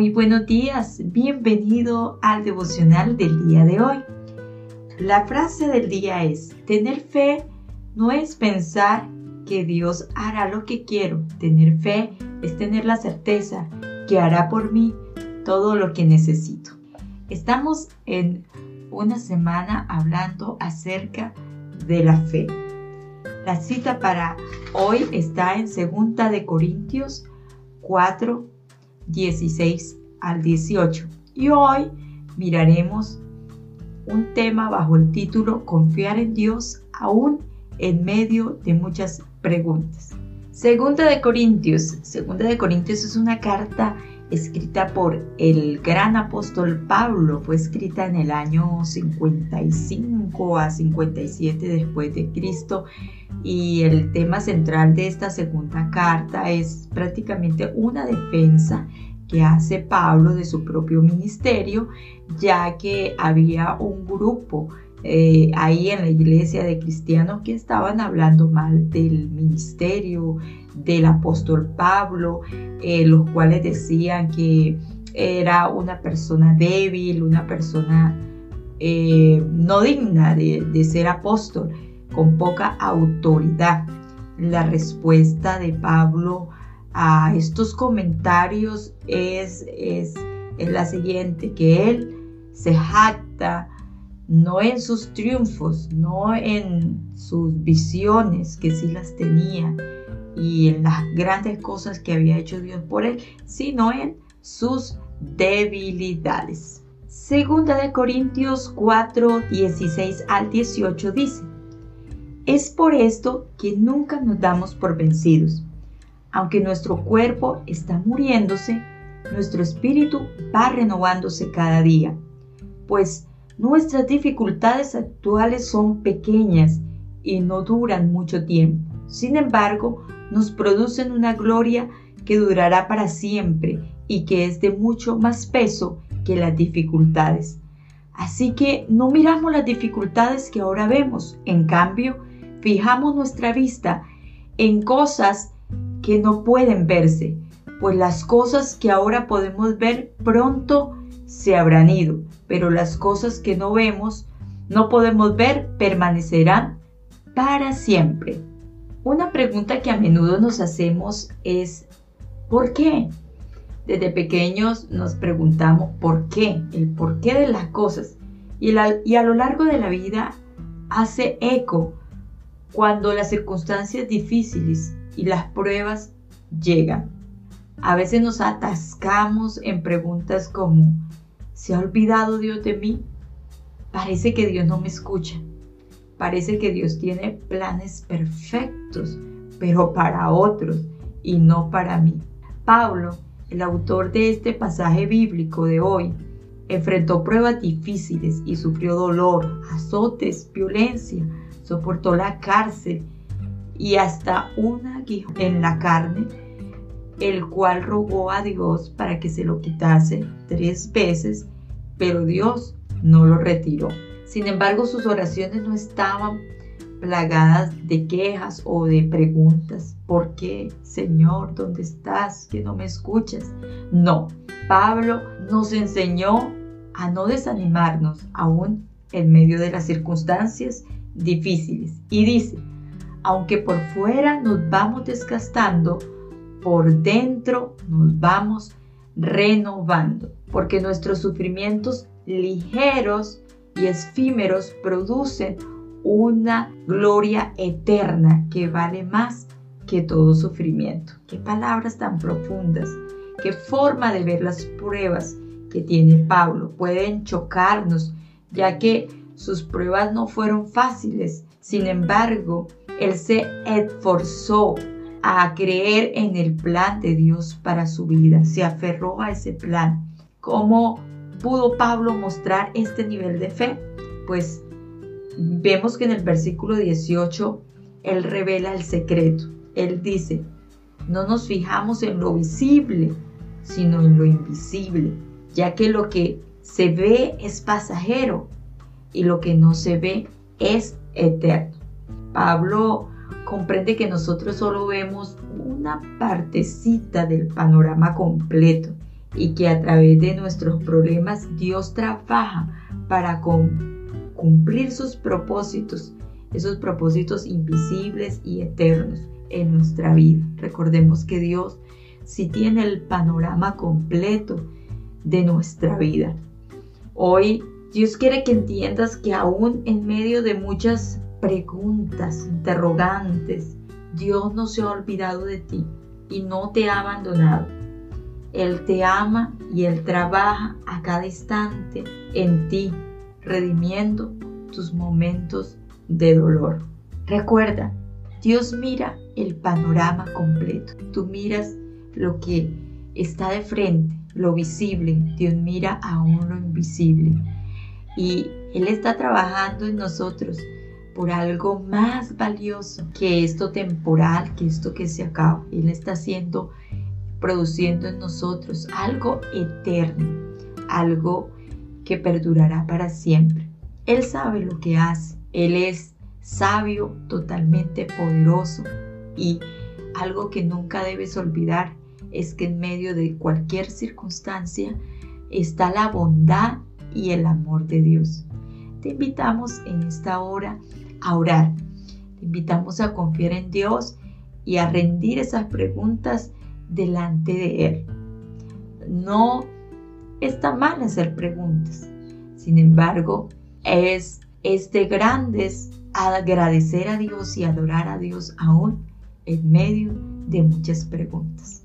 muy buenos días. Bienvenido al devocional del día de hoy. La frase del día es, tener fe no es pensar que Dios hará lo que quiero. Tener fe es tener la certeza que hará por mí todo lo que necesito. Estamos en una semana hablando acerca de la fe. La cita para hoy está en 2 de Corintios 4, 16 al 18. Y hoy miraremos un tema bajo el título Confiar en Dios aún en medio de muchas preguntas. Segunda de Corintios. Segunda de Corintios es una carta escrita por el gran apóstol Pablo. Fue escrita en el año 55 a 57 después de Cristo y el tema central de esta segunda carta es prácticamente una defensa que hace Pablo de su propio ministerio, ya que había un grupo eh, ahí en la iglesia de cristianos que estaban hablando mal del ministerio del apóstol Pablo, eh, los cuales decían que era una persona débil, una persona eh, no digna de ser apóstol con poca autoridad. La respuesta de Pablo a estos comentarios es, es, la siguiente, que él se jacta no en sus triunfos, no en sus visiones, que sí las tenía, y en las grandes cosas que había hecho Dios por él, sino en sus debilidades. Segunda de Corintios 4, 16 al 18 dice, es por esto que nunca nos damos por vencidos. Aunque nuestro cuerpo está muriéndose, nuestro espíritu va renovándose cada día, pues nuestras dificultades actuales son pequeñas y no duran mucho tiempo. Sin embargo, nos producen una gloria que durará para siempre y que es de mucho más peso que las dificultades. Así que no miramos las dificultades que ahora vemos, en cambio, fijamos nuestra vista en cosas que no pueden verse, pues las cosas que ahora podemos ver pronto se habrán ido, pero las cosas que no vemos, no podemos ver, permanecerán para siempre. Una pregunta que a menudo nos hacemos es, ¿por qué? Desde pequeños nos preguntamos por qué, el por qué de las cosas. Y, y a lo largo de la vida hace eco cuando las circunstancias difíciles y las pruebas llegan. A veces nos atascamos en preguntas como, ¿se ha olvidado Dios de mí? Parece que Dios no me escucha. Parece que Dios tiene planes perfectos, pero para otros y no para mí. Pablo, el autor de este pasaje bíblico de hoy, enfrentó pruebas difíciles y sufrió dolor, azotes, violencia, soportó la cárcel y hasta un aguijón en la carne, el cual rogó a Dios para que se lo quitase tres veces, pero Dios no lo retiró. Sin embargo, sus oraciones no estaban plagadas de quejas o de preguntas. ¿Por qué, Señor, dónde estás? Que no me escuchas. No, Pablo nos enseñó a no desanimarnos aún en medio de las circunstancias difíciles. Y dice, aunque por fuera nos vamos desgastando, por dentro nos vamos renovando, porque nuestros sufrimientos ligeros y efímeros producen una gloria eterna que vale más que todo sufrimiento. Qué palabras tan profundas, qué forma de ver las pruebas que tiene Pablo. Pueden chocarnos, ya que sus pruebas no fueron fáciles, sin embargo, él se esforzó a creer en el plan de Dios para su vida, se aferró a ese plan. ¿Cómo pudo Pablo mostrar este nivel de fe? Pues vemos que en el versículo 18 él revela el secreto. Él dice, no nos fijamos en lo visible, sino en lo invisible, ya que lo que se ve es pasajero, y lo que no se ve es eterno. Pablo comprende que nosotros solo vemos una partecita del panorama completo y que a través de nuestros problemas Dios trabaja para cumplir sus propósitos, esos propósitos invisibles y eternos en nuestra vida. Recordemos que Dios sí tiene el panorama completo de nuestra vida. Hoy Dios quiere que entiendas que aún en medio de muchas preguntas, interrogantes, Dios no se ha olvidado de ti y no te ha abandonado. Él te ama y Él trabaja a cada instante en ti, redimiendo tus momentos de dolor. Recuerda, Dios mira el panorama completo. Tú miras lo que está de frente, lo visible. Dios mira aún lo invisible. Y Él está trabajando en nosotros por algo más valioso que esto temporal, que esto que se acaba. Él está haciendo produciendo en nosotros algo eterno, algo que perdurará para siempre. Él sabe lo que hace, Él es sabio, totalmente poderoso y algo que nunca debes olvidar es que en medio de cualquier circunstancia está la bondad y el amor de Dios. Te invitamos en esta hora a orar. Te invitamos a confiar en Dios y a rendir esas preguntas delante de Él. No está mal hacer preguntas. Sin embargo, es, es de grandes agradecer a Dios y adorar a Dios aún en medio de muchas preguntas.